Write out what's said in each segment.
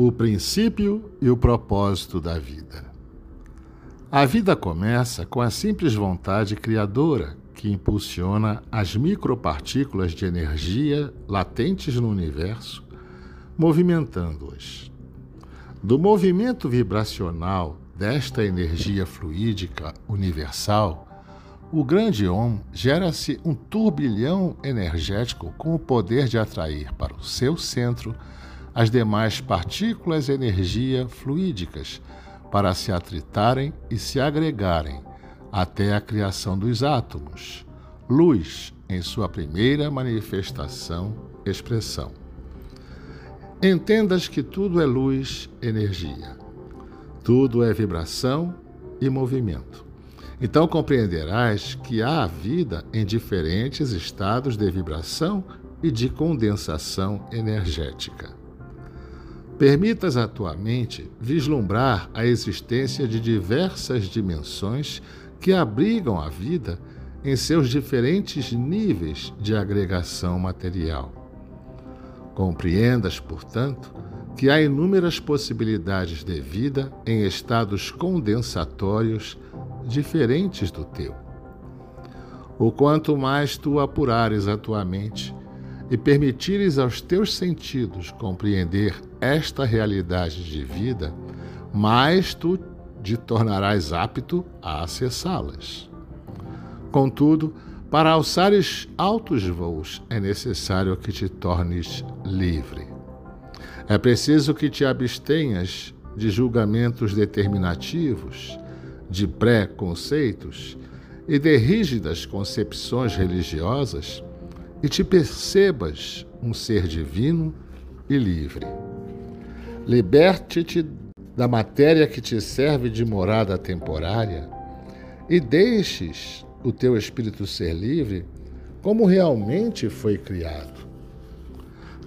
o princípio e o propósito da vida. A vida começa com a simples vontade criadora que impulsiona as micropartículas de energia latentes no universo, movimentando-as. Do movimento vibracional desta energia fluídica universal, o grande OM gera-se um turbilhão energético com o poder de atrair para o seu centro as demais partículas energia fluídicas para se atritarem e se agregarem até a criação dos átomos, luz em sua primeira manifestação, expressão. Entendas que tudo é luz, energia. Tudo é vibração e movimento. Então compreenderás que há vida em diferentes estados de vibração e de condensação energética. Permitas à tua mente vislumbrar a existência de diversas dimensões que abrigam a vida em seus diferentes níveis de agregação material. Compreendas, portanto, que há inúmeras possibilidades de vida em estados condensatórios diferentes do teu. O quanto mais tu apurares a tua mente e permitires aos teus sentidos compreender esta realidade de vida, mais tu te tornarás apto a acessá-las. Contudo, para alçares altos voos é necessário que te tornes livre. É preciso que te abstenhas de julgamentos determinativos de pré-conceitos e de rígidas concepções religiosas e te percebas um ser divino e livre. Liberte-te da matéria que te serve de morada temporária e deixes o teu espírito ser livre como realmente foi criado.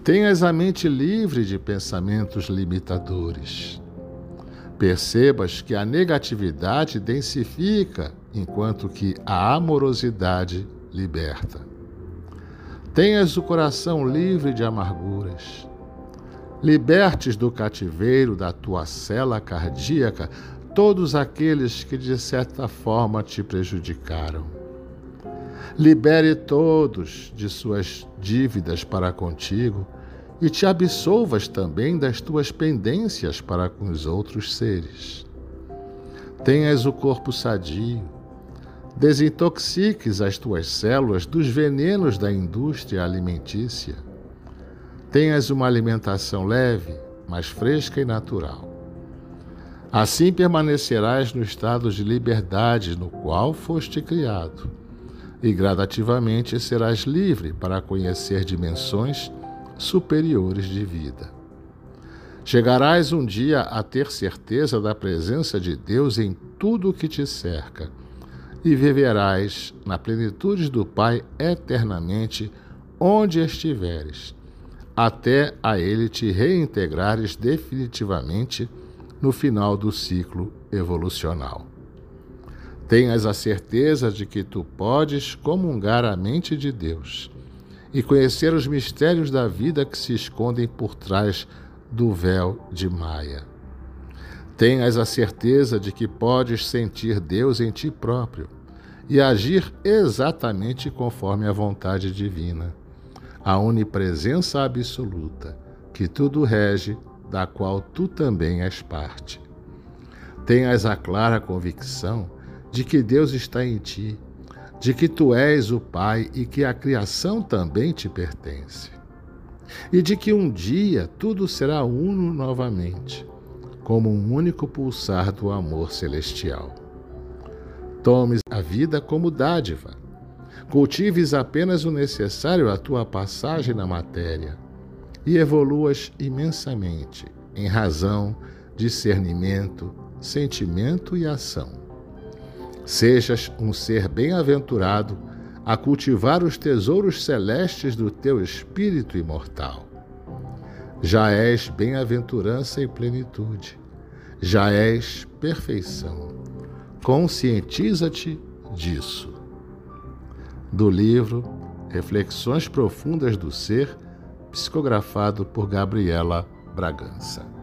Tenhas a mente livre de pensamentos limitadores percebas que a negatividade densifica, enquanto que a amorosidade liberta. Tenhas o coração livre de amarguras. Libertes do cativeiro da tua cela cardíaca todos aqueles que de certa forma te prejudicaram. Libere todos de suas dívidas para contigo e te absolvas também das tuas pendências para com os outros seres. Tenhas o corpo sadio, desintoxiques as tuas células dos venenos da indústria alimentícia. Tenhas uma alimentação leve, mas fresca e natural. Assim permanecerás no estado de liberdade no qual foste criado, e gradativamente serás livre para conhecer dimensões superiores de vida. Chegarás um dia a ter certeza da presença de Deus em tudo o que te cerca e viverás na plenitude do Pai eternamente onde estiveres, até a Ele te reintegrares definitivamente no final do ciclo evolucional. Tenhas a certeza de que tu podes comungar a mente de Deus e conhecer os mistérios da vida que se escondem por trás do véu de Maia. Tenhas a certeza de que podes sentir Deus em ti próprio e agir exatamente conforme a vontade divina, a onipresença absoluta, que tudo rege, da qual tu também és parte. Tenhas a clara convicção de que Deus está em ti de que tu és o Pai e que a criação também te pertence. E de que um dia tudo será uno novamente, como um único pulsar do amor celestial. Tomes a vida como dádiva. Cultives apenas o necessário à tua passagem na matéria e evoluas imensamente em razão, discernimento, sentimento e ação Sejas um ser bem-aventurado a cultivar os tesouros celestes do teu espírito imortal. Já és bem-aventurança e plenitude. Já és perfeição. Conscientiza-te disso. Do livro Reflexões Profundas do Ser, psicografado por Gabriela Bragança.